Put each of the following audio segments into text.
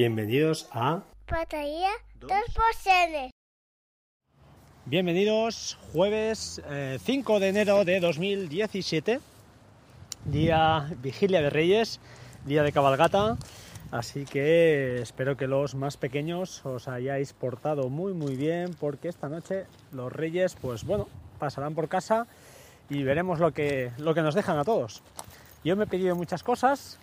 Bienvenidos a Batería 2%. Bienvenidos jueves 5 eh, de enero de 2017, día vigilia de Reyes, día de cabalgata, así que espero que los más pequeños os hayáis portado muy muy bien porque esta noche los Reyes pues bueno, pasarán por casa y veremos lo que, lo que nos dejan a todos. Yo me he pedido muchas cosas,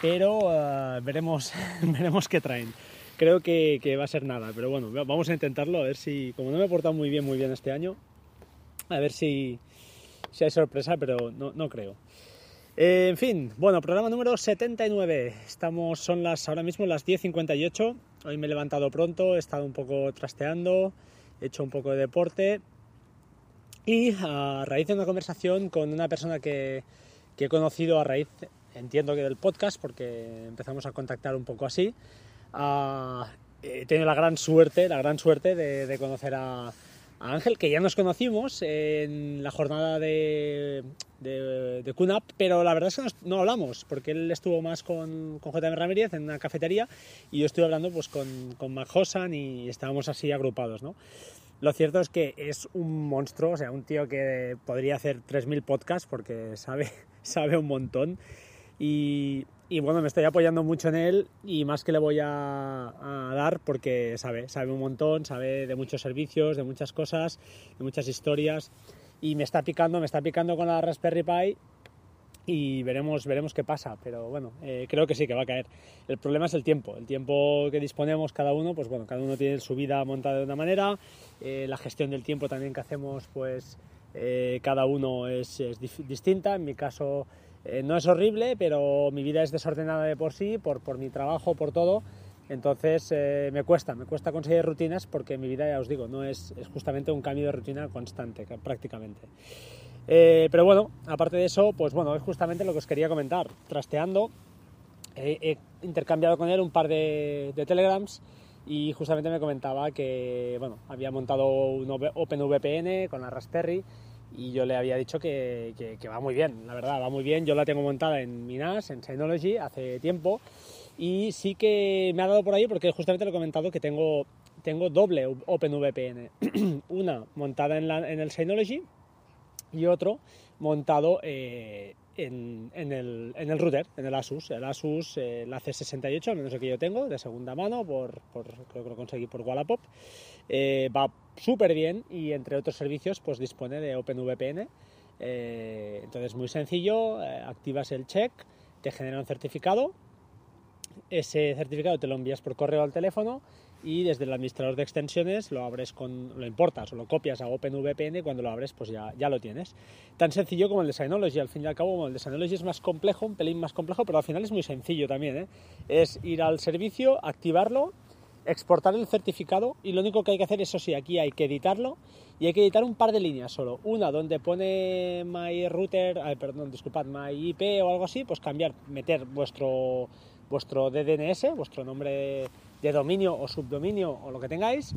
pero uh, veremos, veremos qué traen. Creo que, que, va a ser nada, pero bueno, vamos a intentarlo, a ver si, como no me he portado muy bien, muy bien este año, a ver si, si hay sorpresa, pero no, no creo. Eh, en fin, bueno, programa número 79. Estamos, son las ahora mismo las 10.58. Hoy me he levantado pronto, he estado un poco trasteando, he hecho un poco de deporte y a raíz de una conversación con una persona que, que he conocido a raíz entiendo que del podcast, porque empezamos a contactar un poco así. Uh, he tenido la gran suerte, la gran suerte de, de conocer a, a, Ángel, que ya nos conocimos en la jornada de, de, de pero la verdad es que no, hablamos, porque él estuvo más con, con JM Ramírez en una cafetería y yo estuve hablando pues con, con Mac Hosan y estábamos así agrupados, ¿no? Lo cierto es que es un monstruo, o sea, un tío que podría hacer 3.000 podcasts porque sabe, sabe un montón. Y, y, bueno, me estoy apoyando mucho en él y más que le voy a, a, dar porque sabe, sabe un montón, sabe de muchos servicios, de muchas cosas, de muchas historias. Y me está picando, me está picando con la Raspberry Pi y veremos, veremos qué pasa, pero bueno, eh, creo que sí, que va a caer. El problema es el tiempo, el tiempo que disponemos cada uno, pues bueno, cada uno tiene su vida montada de una manera, eh, la gestión del tiempo también que hacemos, pues eh, cada uno es, es distinta, en mi caso eh, no es horrible, pero mi vida es desordenada de por sí, por, por mi trabajo, por todo. Entonces eh, me cuesta, me cuesta conseguir rutinas porque mi vida, ya os digo, no es, es justamente un cambio de rutina constante prácticamente. Eh, pero bueno, aparte de eso, pues bueno, es justamente lo que os quería comentar. Trasteando, he intercambiado con él un par de, de telegrams y justamente me comentaba que bueno, había montado un OpenVPN con la Raspberry y yo le había dicho que, que, va muy bien, la verdad, va muy bien. Yo la tengo montada en mi NAS, en Synology, hace tiempo y sí que me ha dado por ahí porque justamente lo he comentado que tengo, tengo doble OpenVPN. Una montada en, el Synology y otro montado eh, en, el, en, el, router, en el Asus. El Asus, eh, la C68, al menos el que yo tengo, de segunda mano, por creo que lo conseguí por Wallapop. Eh, va súper bien y entre otros servicios pues dispone de OpenVPN. Eh, entonces muy sencillo, eh, activas el check, te genera un certificado, ese certificado te lo envías por correo al teléfono y desde el administrador de extensiones lo abres con, lo importas o lo copias a OpenVPN y cuando lo abres pues ya, ya lo tienes. Tan sencillo como el de Synology, al fin y al cabo bueno, el de Synology es más complejo, un pelín más complejo, pero al final es muy sencillo también, ¿eh? es ir al servicio, activarlo exportar el certificado y lo único que hay que hacer, eso sí, aquí hay que editarlo y hay que editar un par de líneas solo. Una donde pone my router, perdón, disculpad, my IP o algo así, pues cambiar, meter vuestro, vuestro DDNS, vuestro nombre de dominio o subdominio o lo que tengáis.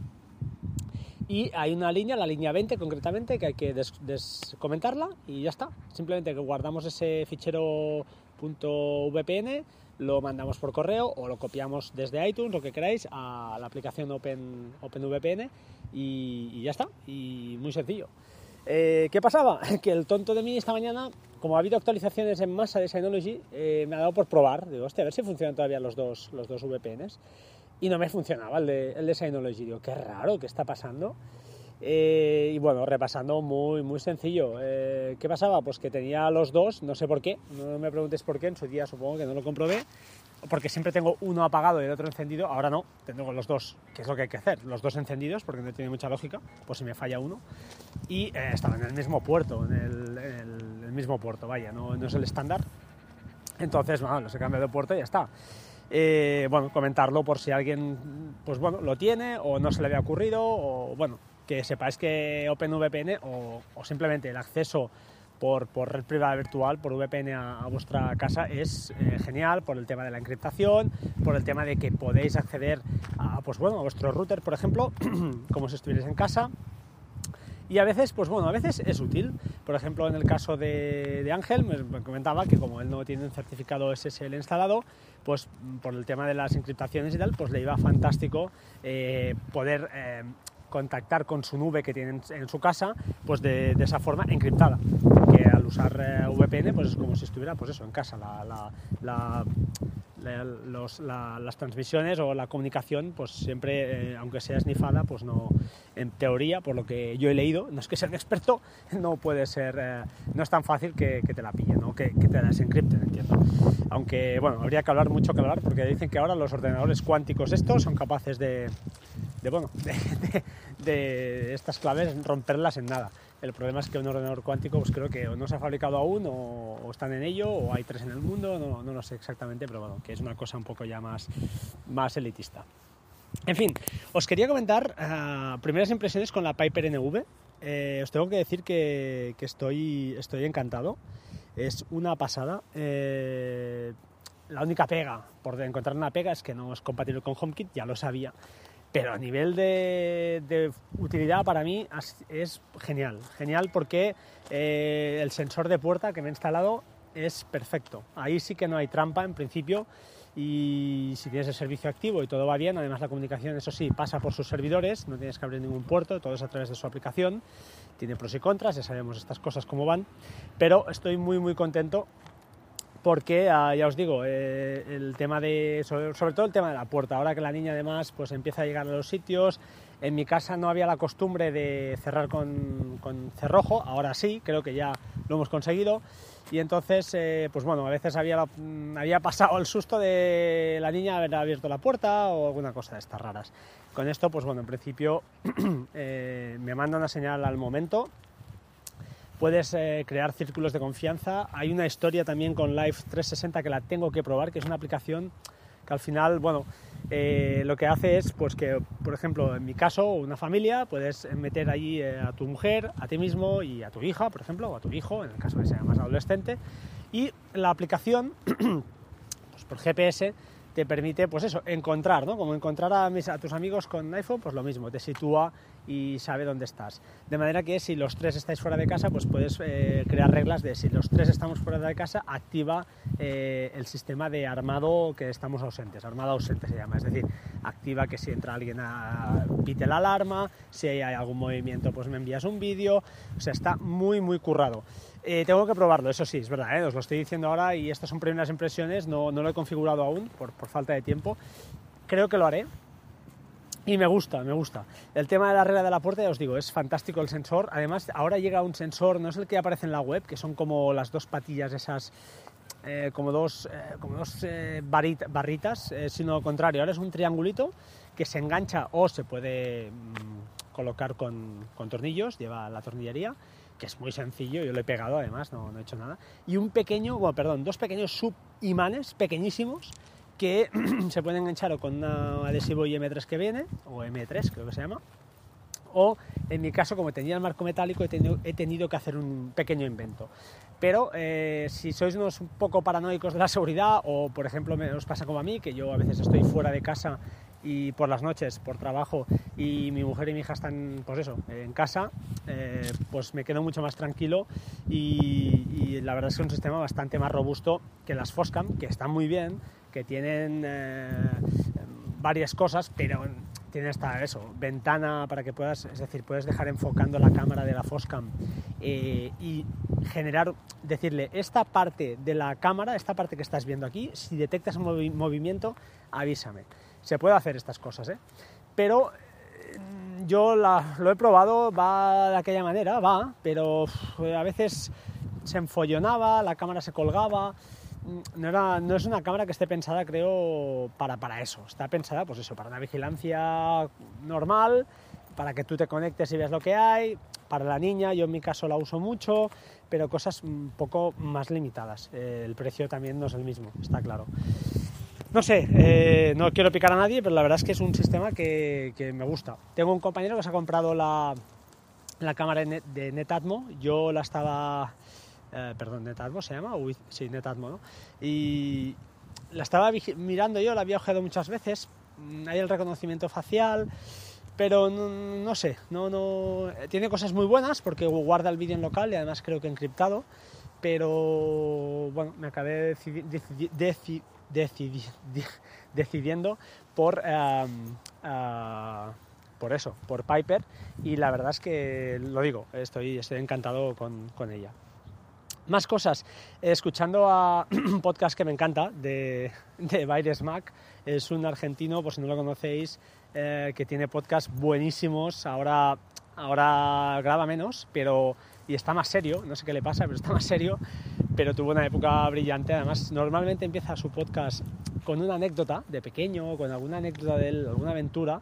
Y hay una línea, la línea 20 concretamente, que hay que des descomentarla y ya está. Simplemente que guardamos ese fichero .vpn lo mandamos por correo o lo copiamos desde iTunes, lo que queráis, a la aplicación Open, OpenVPN y, y ya está, y muy sencillo. Eh, ¿Qué pasaba? Que el tonto de mí esta mañana, como ha habido actualizaciones en masa de Synology, eh, me ha dado por probar, digo, hostia, a ver si funcionan todavía los dos, los dos VPNs, y no me funcionaba el de, el de Synology, digo, qué raro, ¿qué está pasando? Eh, y bueno, repasando muy, muy sencillo. Eh, ¿Qué pasaba? Pues que tenía los dos, no sé por qué, no me preguntes por qué, en su día supongo que no lo comprobé, porque siempre tengo uno apagado y el otro encendido, ahora no, tengo los dos, que es lo que hay que hacer, los dos encendidos, porque no tiene mucha lógica, pues si me falla uno, y eh, estaba en el mismo puerto, en el, en el, el mismo puerto, vaya, no, no, es el estándar. Entonces, bueno, los he cambiado de puerto y ya está. Eh, bueno, comentarlo por si alguien, pues bueno, lo tiene o no se le había ocurrido, o bueno, que sepáis que OpenVPN o, simplemente el acceso por, por, red privada virtual, por VPN a, a vuestra casa es eh, genial por el tema de la encriptación, por el tema de que podéis acceder a, pues bueno, a vuestro router, por ejemplo, como si estuvierais en casa. Y a veces, pues bueno, a veces es útil. Por ejemplo, en el caso de, Ángel, me, comentaba que como él no tiene un certificado SSL instalado, pues por el tema de las encriptaciones y tal, pues le iba fantástico eh, poder eh, contactar con su nube que tiene en su casa, pues de, esa forma encriptada. Que al usar eh, VPN, pues es como si estuviera, pues eso, en casa. Las transmisiones o la comunicación, pues siempre, eh, aunque sea esnifada, pues no, en teoría, por lo que yo he leído, no es que sea experto, no puede ser, eh, no es tan fácil que, te la pillen, ¿no? que, te la desencripten, entiendo. Aunque, bueno, habría que hablar mucho que hablar, porque dicen que ahora los ordenadores cuánticos estos son capaces de bueno, de estas claves romperlas en nada. El problema es que un ordenador cuántico, pues creo que no se ha fabricado aún, o, están en ello, o hay tres en el mundo, no, lo sé exactamente, pero bueno, que es una cosa un poco ya más, más elitista. En fin, os quería comentar uh, primeras impresiones con la Piper NV. Eh, os tengo que decir que, que, estoy, estoy encantado. Es una pasada. Eh, la única pega, por encontrar una pega, es que no es compatible con HomeKit, ya lo sabía pero a nivel de, utilidad para mí es genial, genial porque eh, el sensor de puerta que me he instalado es perfecto. Ahí sí que no hay trampa en principio y si tienes el servicio activo y todo va bien, además la comunicación, eso sí, pasa por sus servidores, no tienes que abrir ningún puerto, todo es a través de su aplicación, tiene pros y contras, ya sabemos estas cosas cómo van, pero estoy muy muy contento porque ah, ya os digo, eh, el tema de, sobre, todo el tema de la puerta, ahora que la niña además pues empieza a llegar a los sitios, en mi casa no había la costumbre de cerrar con, cerrojo, ahora sí, creo que ya lo hemos conseguido, y entonces, eh, pues bueno, a veces había, mm, había pasado el susto de la niña haber abierto la puerta o alguna cosa de estas raras. Con esto, pues bueno, en principio eh, me manda una señal al momento, puedes eh, crear círculos de confianza. Hay una historia también con Live 360 que la tengo que probar, que es una aplicación que al final, bueno, eh, lo que hace es, pues que, por ejemplo, en mi caso, una familia, puedes meter allí eh, a tu mujer, a ti mismo y a tu hija, por ejemplo, o a tu hijo, en el caso que sea más adolescente, y la aplicación, pues por GPS, te permite, pues eso, encontrar, ¿no? Como encontrar a, a, tus amigos con iPhone, pues lo mismo, te sitúa y sabe dónde estás. De manera que si los tres estáis fuera de casa, pues puedes eh, crear reglas de si los tres estamos fuera de casa, activa eh, el sistema de armado que estamos ausentes, armado ausente se llama, es decir, activa que si entra alguien pite la alarma, si hay algún movimiento, pues me envías un vídeo, o sea, está muy, muy currado. Eh, tengo que probarlo, eso sí, es verdad, os lo estoy diciendo ahora y estas son primeras impresiones, no, no lo he configurado aún por, por, falta de tiempo. Creo que lo haré y me gusta, me gusta. El tema de la regla de la puerta, ya os digo, es fantástico el sensor. Además, ahora llega un sensor, no es el que aparece en la web, que son como las dos patillas esas eh, como dos, como dos barritas, sino lo contrario, ahora es un triangulito que se engancha o se puede mm, colocar con, con, tornillos, lleva la tornillería que es muy sencillo, yo lo he pegado además, no, no he hecho nada, y un pequeño, bueno, perdón, dos pequeños subimanes pequeñísimos que se pueden enganchar o con un adhesivo IM3 que viene, o M3 creo que se llama, o en mi caso, como tenía el marco metálico, he tenido, he tenido que hacer un pequeño invento. Pero eh, si sois unos un poco paranoicos de la seguridad, o por ejemplo me, os pasa como a mí, que yo a veces estoy fuera de casa y por las noches, por trabajo, y mi mujer y mi hija están, pues eso, en casa, eh, pues me quedo mucho más tranquilo y, la verdad es que es un sistema bastante más robusto que las Foscam, que están muy bien, que tienen eh, varias cosas, pero tiene esta eso, ventana para que puedas, es decir, puedes dejar enfocando la cámara de la Foscam eh, y generar, decirle, esta parte de la cámara, esta parte que estás viendo aquí, si detectas un movimiento, avísame se puede hacer estas cosas, ¿eh? Pero eh, yo lo he probado, va de aquella manera, va, pero a veces se enfollonaba, la cámara se colgaba. Mm, no, era, no, es una cámara que esté pensada, creo, para, para eso. Está pensada, pues eso, para una vigilancia normal, para que tú te conectes y veas lo que hay. Para la niña, yo en mi caso la uso mucho, pero cosas un poco más limitadas. Eh, el precio también no es el mismo, está claro. No sé, eh, no quiero picar a nadie, pero la verdad es que es un sistema que, me gusta. Tengo un compañero que se ha comprado la, cámara de Netatmo, yo la estaba... Eh, perdón, Netatmo se llama, sí, Netatmo, ¿no? Y la estaba mirando yo, la había ojeado muchas veces, hay el reconocimiento facial, pero no, sé, no, no, tiene cosas muy buenas porque guarda el vídeo en local y además creo que encriptado, pero bueno, me acabé decidiendo por, em, ah, por eso, por Piper y la verdad es que lo digo, estoy, estoy encantado con, con ella. Más cosas, escuchando a un podcast que me encanta de, de Baires Mac, es un argentino, por si no lo conocéis, eh, que tiene podcasts buenísimos, ahora, ahora graba menos, pero y está más serio, no sé qué le pasa, pero está más serio, pero tuvo una época brillante, además normalmente empieza su podcast con una anécdota de pequeño, con alguna anécdota de él, alguna aventura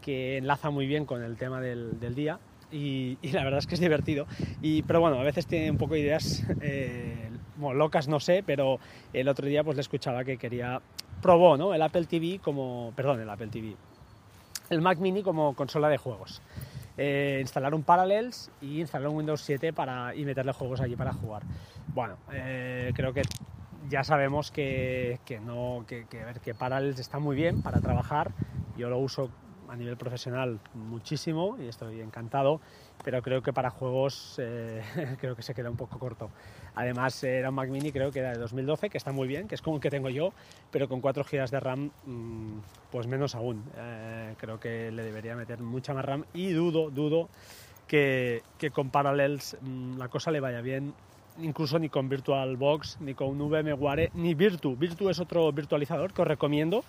que enlaza muy bien con el tema del, del día y, la verdad es que es divertido. Y, pero bueno, a veces tiene un poco ideas eh, locas, no sé, pero el otro día pues le escuchaba que quería, probó ¿no? el Apple TV como, perdón, el Apple TV, el Mac Mini como consola de juegos. Eh, instalar un Parallels y instalar un Windows 7 para, y meterle juegos allí para jugar. Bueno, eh, creo que ya sabemos que, que no, que, ver, que Parallels está muy bien para trabajar. Yo lo uso a nivel profesional muchísimo y estoy encantado, pero creo que para juegos eh, creo que se queda un poco corto. Además era un Mac Mini creo que era de 2012, que está muy bien, que es como el que tengo yo, pero con 4 GB de RAM mm, pues menos aún. Eh, creo que le debería meter mucha más RAM y dudo, dudo que, que con Parallels mm, la cosa le vaya bien incluso ni con VirtualBox, ni con VMware, ni Virtu. Virtu es otro virtualizador que os recomiendo,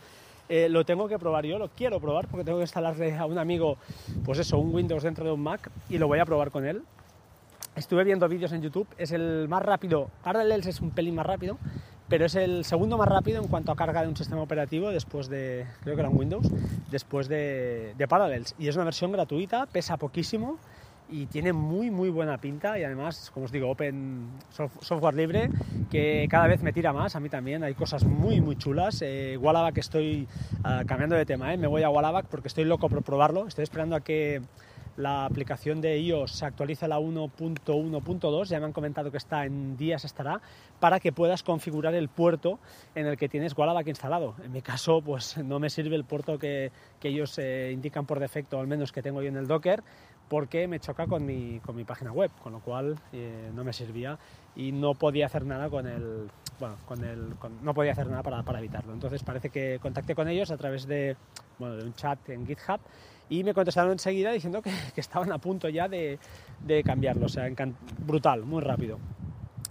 eh, lo tengo que probar yo, lo quiero probar porque tengo que instalarle a un amigo, pues eso, un Windows dentro de un Mac y lo voy a probar con él. Estuve viendo vídeos en YouTube, es el más rápido, Parallels es un pelín más rápido, pero es el segundo más rápido en cuanto a carga de un sistema operativo después de, creo que era un Windows, después de, de Parallels. Y es una versión gratuita, pesa poquísimo y tiene muy muy buena pinta y además, como os digo, open software libre que cada vez me tira más, a mí también, hay cosas muy muy chulas. Eh, Wallaback estoy ah, cambiando de tema, ¿eh? me voy a Wallaback porque estoy loco por probarlo, estoy esperando a que la aplicación de iOS se actualice a la 1.1.2, ya me han comentado que está en días estará, para que puedas configurar el puerto en el que tienes Wallaback instalado. En mi caso, pues no me sirve el puerto que, que ellos eh, indican por defecto, al menos que tengo yo en el Docker, porque me choca con mi, con mi página web, con lo cual eh, no me servía y no podía hacer nada con el, bueno, con el, no podía hacer nada para, para, evitarlo. Entonces parece que contacté con ellos a través de, bueno, de un chat en GitHub y me contestaron enseguida diciendo que, que estaban a punto ya de, de cambiarlo, o sea, brutal, muy rápido.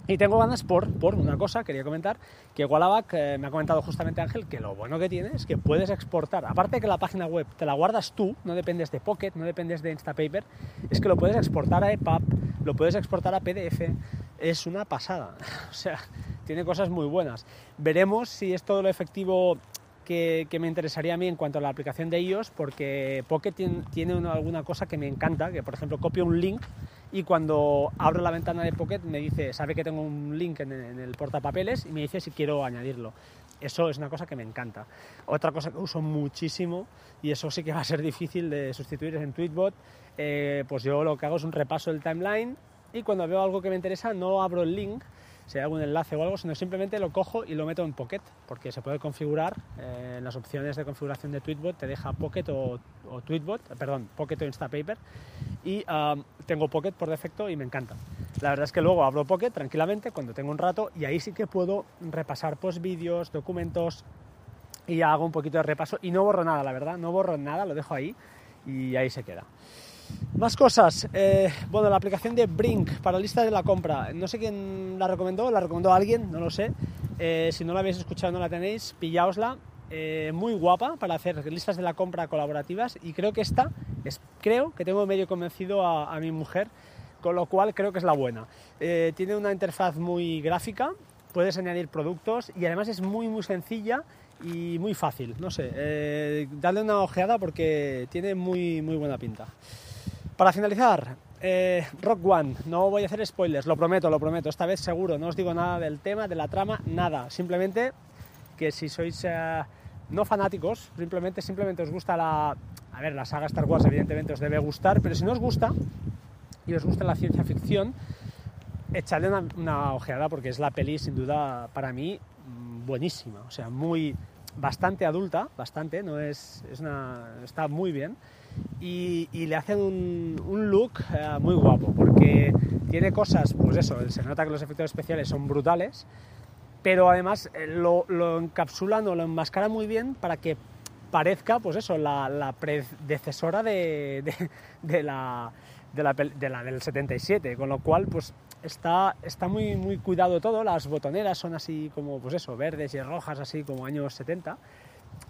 Y tengo ganas por, por una cosa, quería comentar, que Wallaback eh, me ha comentado justamente Ángel que lo bueno que tiene es que puedes exportar, aparte de que la página web te la guardas tú, no dependes de Pocket, no dependes de Instapaper, es que lo puedes exportar a EPUB, lo puedes exportar a PDF, es una pasada, o sea, tiene cosas muy buenas. Veremos si es todo lo efectivo que, me interesaría a mí en cuanto a la aplicación de iOS, porque Pocket tiene, tiene alguna cosa que me encanta, que por ejemplo copio un link y cuando abro la ventana de Pocket me dice, sabe que tengo un link en, el portapapeles y me dice si quiero añadirlo. Eso es una cosa que me encanta. Otra cosa que uso muchísimo y eso sí que va a ser difícil de sustituir es en Tweetbot. Eh, pues yo lo que hago es un repaso del timeline y cuando veo algo que me interesa no abro el link, si hay algún enlace o algo, sino simplemente lo cojo y lo meto en Pocket, porque se puede configurar eh, en las opciones de configuración de Tweetbot, te deja Pocket o, Tweetbot, perdón, Pocket o Instapaper, y tengo Pocket por defecto y me encanta. La verdad es que luego abro Pocket tranquilamente cuando tengo un rato y ahí sí que puedo repasar pues vídeos, documentos y hago un poquito de repaso y no borro nada, la verdad, no borro nada, lo dejo ahí y ahí se queda. Más cosas. Eh, bueno, la aplicación de Brink para lista de la compra. No sé quién la recomendó, la recomendó alguien, no lo sé. Eh, si no la habéis escuchado, no la tenéis, pillaosla. Eh, muy guapa para hacer listas de la compra colaborativas y creo que esta, es, creo que tengo medio convencido a, a mi mujer, con lo cual creo que es la buena. tiene una interfaz muy gráfica, puedes añadir productos y además es muy muy sencilla y muy fácil. No sé, dale una ojeada porque tiene muy muy buena pinta. Para finalizar, eh, Rock One, no voy a hacer spoilers, lo prometo, lo prometo, esta vez seguro, no os digo nada del tema, de la trama, nada, simplemente que si sois eh, no fanáticos, simplemente, simplemente os gusta la... A ver, la saga Star Wars evidentemente os debe gustar, pero si no os gusta y os gusta la ciencia ficción, echadle una, una ojeada porque es la peli sin duda para mí mm, buenísima, o sea, muy bastante adulta, bastante, no es, es una, está muy bien. Y, y le hacen un, un look eh, muy guapo, porque tiene cosas, pues eso, se nota que los efectos especiales son brutales, pero además eh, lo, lo encapsulan o lo enmascaran muy bien para que parezca, pues eso, la, la predecesora de, de, de la, de la, de la, del 77, con lo cual, pues está, está muy, muy cuidado todo, las botoneras son así como, pues eso, verdes y rojas, así como años 70,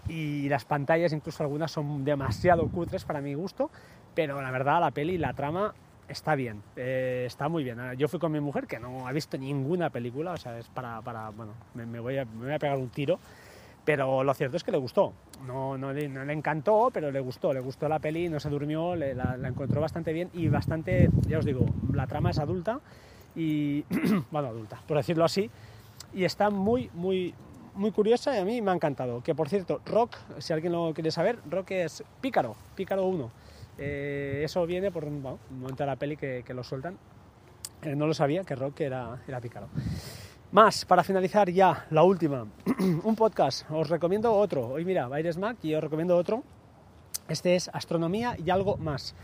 y las pantallas, incluso algunas, son demasiado cutres para mi gusto, pero la verdad, la peli, la trama está bien, eh, está muy bien. Yo fui con mi mujer que no ha visto ninguna película, o sea, es para, para bueno, me, voy a, me, voy a, pegar un tiro, pero lo cierto es que le gustó. No, no, le, encantó, pero le gustó, le gustó la peli, no se durmió, la, encontró bastante bien y bastante, ya os digo, la trama es adulta y, bueno, adulta, por decirlo así, y está muy, muy, muy curiosa y a mí me ha encantado. Que por cierto, Rock, si alguien lo quiere saber, Rock es Pícaro, Pícaro 1. Eh, eso viene por bueno, un momento de la peli que, que lo sueltan. Eh, no lo sabía que Rock era, era Pícaro. Más, para finalizar ya, la última, un podcast. Os recomiendo otro. Hoy mira, ir Smack y os recomiendo otro. Este es Astronomía y algo más.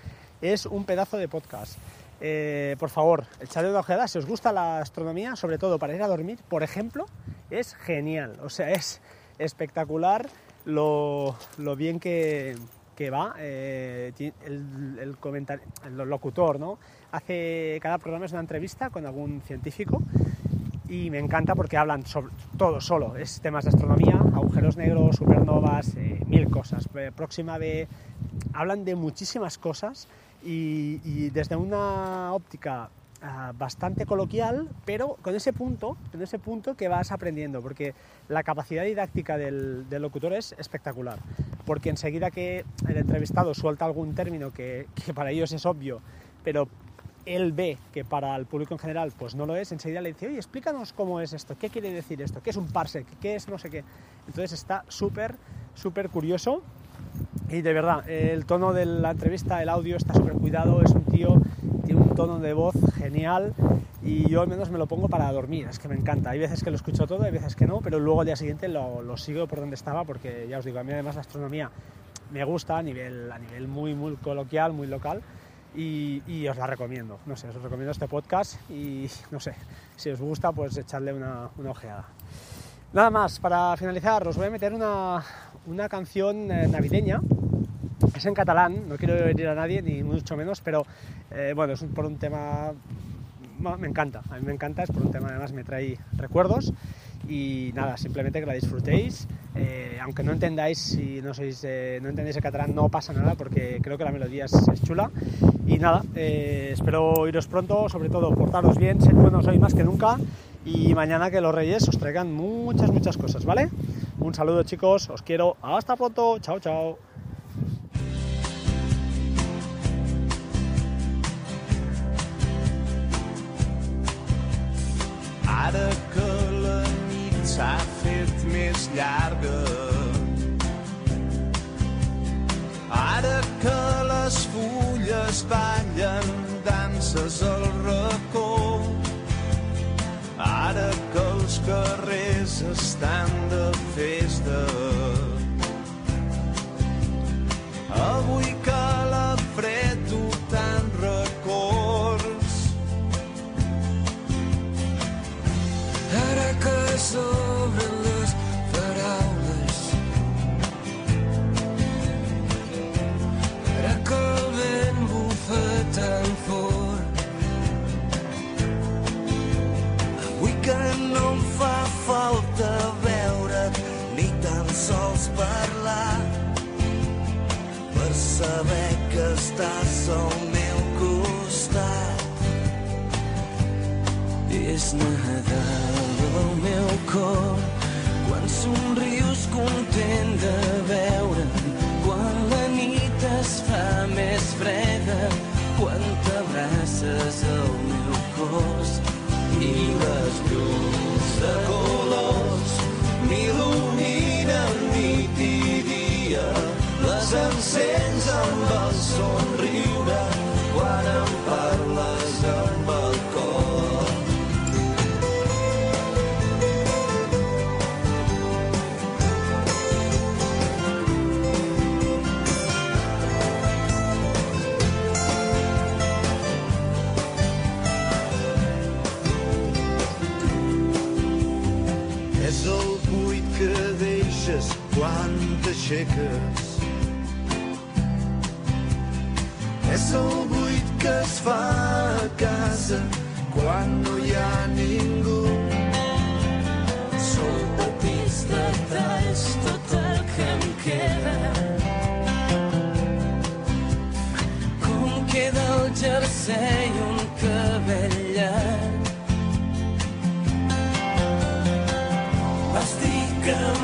Es un pedazo de podcast. Eh, por favor, echadle una ojeada. Si os gusta la astronomía, sobre todo para ir a dormir, por ejemplo, es genial. O sea, es espectacular lo, lo bien que, que va. Eh, el, el, comentar, el locutor, ¿no? Hace cada programa es una entrevista con algún científico y me encanta porque hablan sobre todo solo, es temas de astronomía, agujeros negros, supernovas, eh, mil cosas. Próxima B, hablan de muchísimas cosas y desde una óptica uh, bastante coloquial, pero con ese punto, con ese punto que vas aprendiendo, porque la capacidad didáctica del, del locutor es espectacular, porque enseguida que el entrevistado suelta algún término que, que para ellos es obvio, pero él ve que para el público en general pues no lo es, enseguida le dice, oye, explícanos cómo es esto, qué quiere decir esto, qué es un parsec, qué es no sé qué. Entonces está súper, súper curioso. Y de verdad, el tono de la entrevista, el audio está súper cuidado, es un tío, tiene un tono de voz genial y yo al menos me lo pongo para dormir, es que me encanta. Hay veces que lo escucho todo, hay veces que no, pero luego al día siguiente lo, lo sigo por donde estaba porque ya os digo, a mí además la astronomía me gusta a nivel, a nivel muy, muy coloquial, muy local y, y, os la recomiendo. No sé, os recomiendo este podcast y no sé, si os gusta, pues echarle una, una ojeada. Nada más, para finalizar, os voy a meter una, una canción eh, navideña. Es en catalán, no quiero herir a nadie, ni mucho menos, pero eh, bueno, es por un tema. Me encanta, a mí me encanta, es por un tema además me trae recuerdos y nada, simplemente que la disfrutéis. Eh, aunque no entendáis, si no, sois, eh, no entendéis el catalán, no pasa nada porque creo que la melodía es, chula. Y nada, espero iros pronto, sobre todo portaros bien, sed buenos hoy más que nunca. Y mañana que los reyes os traigan muchas, muchas cosas, ¿vale? Un saludo chicos, os quiero, hasta pronto, chao, chao. Ara que la nit s'ha fet més llarga. Ara que les fulles ballen danses al racó. Ara que els carrers estan de festa. Avui que s'obren les paraules. Ara que el vent bufa tan fort Avui que no em fa falta veure't ni tan sols parlar per saber que estàs al meu costat. És Nadal al meu cor. Quan somrius content de veure'm quan la nit es fa més freda quan t'abraces al meu cos i les llums aixeques. És el buit que es fa a casa quan no hi ha ningú. Són petits detalls tot el que em queda. Com queda el jersei un cabell llarg Vas dir que